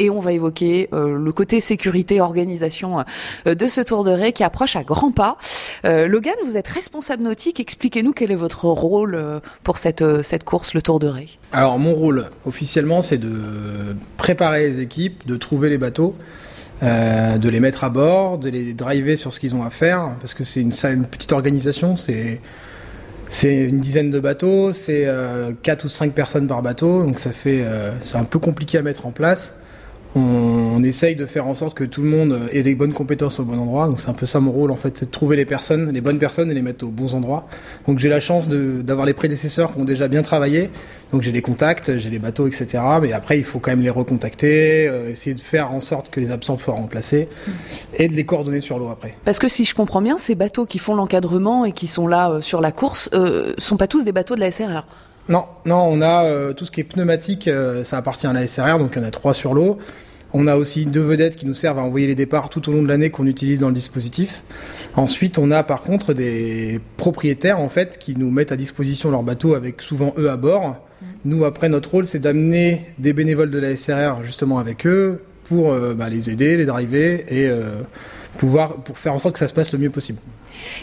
Et on va évoquer euh, le côté sécurité, organisation euh, de ce Tour de Ré qui approche à grands pas. Euh, Logan, vous êtes responsable nautique. Expliquez-nous quel est votre rôle pour cette, cette course, le Tour de Ré. Alors mon rôle officiellement, c'est de préparer les équipes, de trouver les bateaux, de les mettre à bord, de les driver sur ce qu'ils ont à faire, parce que c'est une, petite organisation. C'est c'est une dizaine de bateaux, c'est quatre ou cinq personnes par bateau, donc ça fait c'est un peu compliqué à mettre en place on, essaye de faire en sorte que tout le monde ait les bonnes compétences au bon endroit. Donc c'est un peu ça mon rôle en fait, c'est de trouver les personnes, les bonnes personnes et les mettre aux bons endroits. Donc j'ai la chance d'avoir les prédécesseurs qui ont déjà bien travaillé. Donc j'ai des contacts, j'ai les bateaux, etc. Mais après il faut quand même les recontacter, euh, essayer de faire en sorte que les absents soient remplacés et de les coordonner sur l'eau après. Parce que si je comprends bien, ces bateaux qui font l'encadrement et qui sont là euh, sur la course, euh, sont pas tous des bateaux de la SRR. Non, non, on a euh, tout ce qui est pneumatique, ça appartient à la SRR, donc il y en a trois sur l'eau. On a aussi deux vedettes qui nous servent à envoyer les départs tout au long de l'année qu'on utilise dans le dispositif. Ensuite, on a par contre des propriétaires en fait qui nous mettent à disposition leur bateau avec souvent eux à bord. Mm. Nous, après, notre rôle, c'est d'amener des bénévoles de la SRR justement avec eux pour euh, bah, les aider, les driver et euh, pouvoir pour faire en sorte que ça se passe le mieux possible.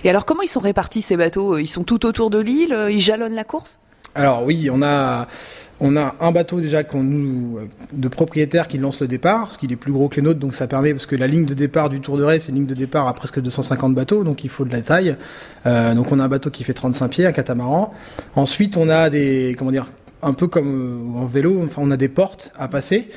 Et alors, comment ils sont répartis ces bateaux? Ils sont tout autour de l'île? Ils jalonnent la course? Alors oui, on a on a un bateau déjà qu'on nous de propriétaires qui lance le départ, ce qui est plus gros que les nôtres, donc ça permet parce que la ligne de départ du Tour de Ré, c'est une ligne de départ à presque 250 bateaux, donc il faut de la taille. Euh, donc on a un bateau qui fait 35 pieds, un catamaran. Ensuite, on a des comment dire un peu comme en vélo, enfin on a des portes à passer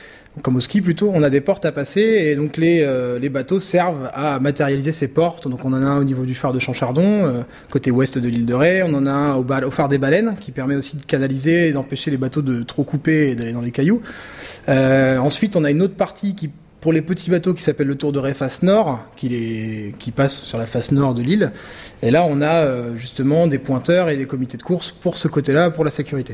comme au ski plutôt, on a des portes à passer et donc les, euh, bateaux servent à matérialiser ces portes. Donc on en a un au niveau du phare de Chamchardon, euh, côté ouest de l'île de Ré. On en a un au, phare des baleines qui permet aussi de canaliser et d'empêcher les bateaux de trop couper et d'aller dans les cailloux. Euh, ensuite, on a une autre partie qui pour les petits bateaux qui s'appelle le Tour de Ré face nord, qui, qui passe sur la face nord de l'île. Et là, on a justement des pointeurs et des comités de course pour ce côté-là, pour la sécurité.